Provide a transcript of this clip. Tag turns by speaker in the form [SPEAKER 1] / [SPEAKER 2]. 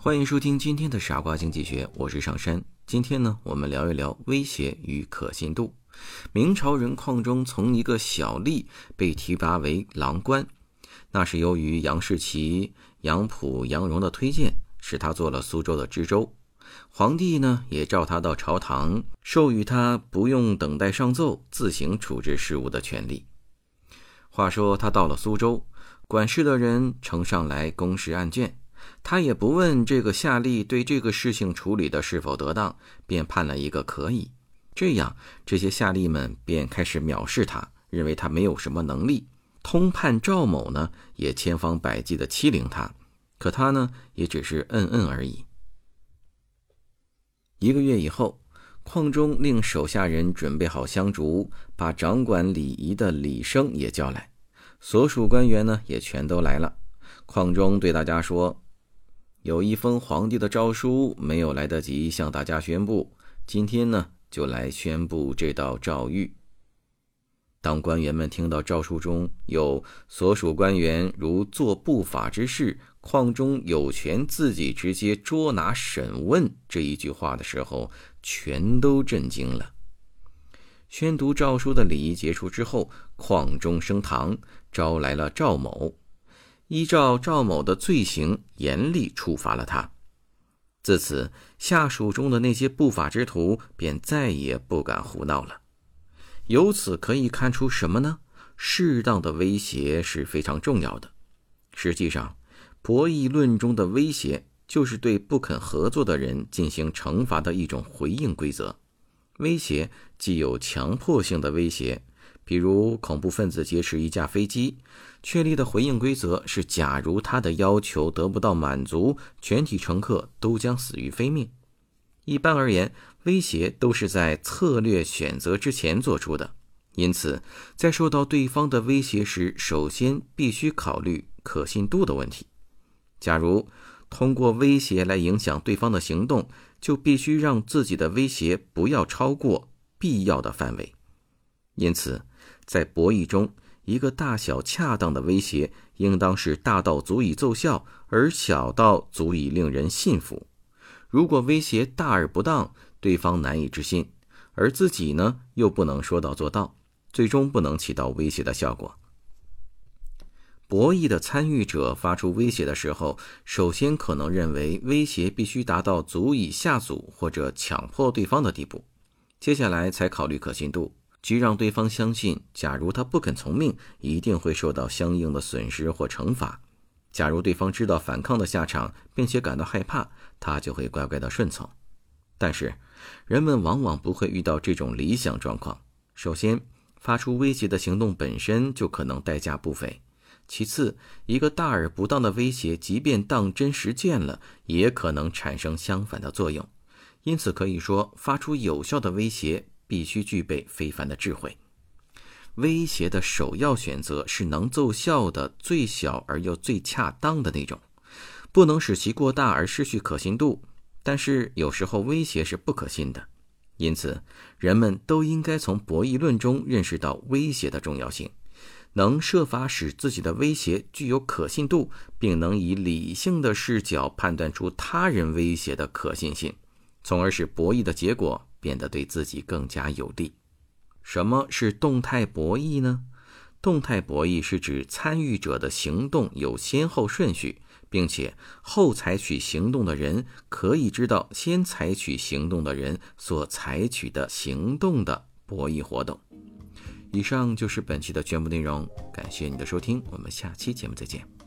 [SPEAKER 1] 欢迎收听今天的傻瓜经济学，我是上山。今天呢，我们聊一聊威胁与可信度。明朝人邝中从一个小吏被提拔为郎官，那是由于杨士奇、杨溥、杨荣的推荐，使他做了苏州的知州。皇帝呢，也召他到朝堂，授予他不用等待上奏，自行处置事务的权利。话说他到了苏州，管事的人呈上来公事案卷，他也不问这个夏吏对这个事情处理的是否得当，便判了一个可以。这样，这些夏吏们便开始藐视他，认为他没有什么能力。通判赵某呢，也千方百计的欺凌他，可他呢，也只是嗯嗯而已。一个月以后，矿中令手下人准备好香烛，把掌管礼仪的李生也叫来，所属官员呢也全都来了。矿中对大家说：“有一封皇帝的诏书，没有来得及向大家宣布，今天呢。”就来宣布这道诏谕。当官员们听到诏书中有所属官员如做不法之事，况中有权自己直接捉拿审问这一句话的时候，全都震惊了。宣读诏书的礼仪结束之后，况中升堂，招来了赵某，依照赵某的罪行，严厉处罚了他。自此，下属中的那些不法之徒便再也不敢胡闹了。由此可以看出什么呢？适当的威胁是非常重要的。实际上，博弈论中的威胁就是对不肯合作的人进行惩罚的一种回应规则。威胁既有强迫性的威胁。比如恐怖分子劫持一架飞机，确立的回应规则是：假如他的要求得不到满足，全体乘客都将死于非命。一般而言，威胁都是在策略选择之前做出的，因此在受到对方的威胁时，首先必须考虑可信度的问题。假如通过威胁来影响对方的行动，就必须让自己的威胁不要超过必要的范围。因此。在博弈中，一个大小恰当的威胁，应当是大到足以奏效，而小到足以令人信服。如果威胁大而不当，对方难以置信，而自己呢又不能说到做到，最终不能起到威胁的效果。博弈的参与者发出威胁的时候，首先可能认为威胁必须达到足以吓阻或者强迫对方的地步，接下来才考虑可信度。即让对方相信，假如他不肯从命，一定会受到相应的损失或惩罚；假如对方知道反抗的下场，并且感到害怕，他就会乖乖的顺从。但是，人们往往不会遇到这种理想状况。首先，发出威胁的行动本身就可能代价不菲；其次，一个大而不当的威胁，即便当真实践了，也可能产生相反的作用。因此，可以说，发出有效的威胁。必须具备非凡的智慧。威胁的首要选择是能奏效的、最小而又最恰当的那种，不能使其过大而失去可信度。但是有时候威胁是不可信的，因此人们都应该从博弈论中认识到威胁的重要性，能设法使自己的威胁具有可信度，并能以理性的视角判断出他人威胁的可信性，从而使博弈的结果。变得对自己更加有利。什么是动态博弈呢？动态博弈是指参与者的行动有先后顺序，并且后采取行动的人可以知道先采取行动的人所采取的行动的博弈活动。以上就是本期的全部内容，感谢你的收听，我们下期节目再见。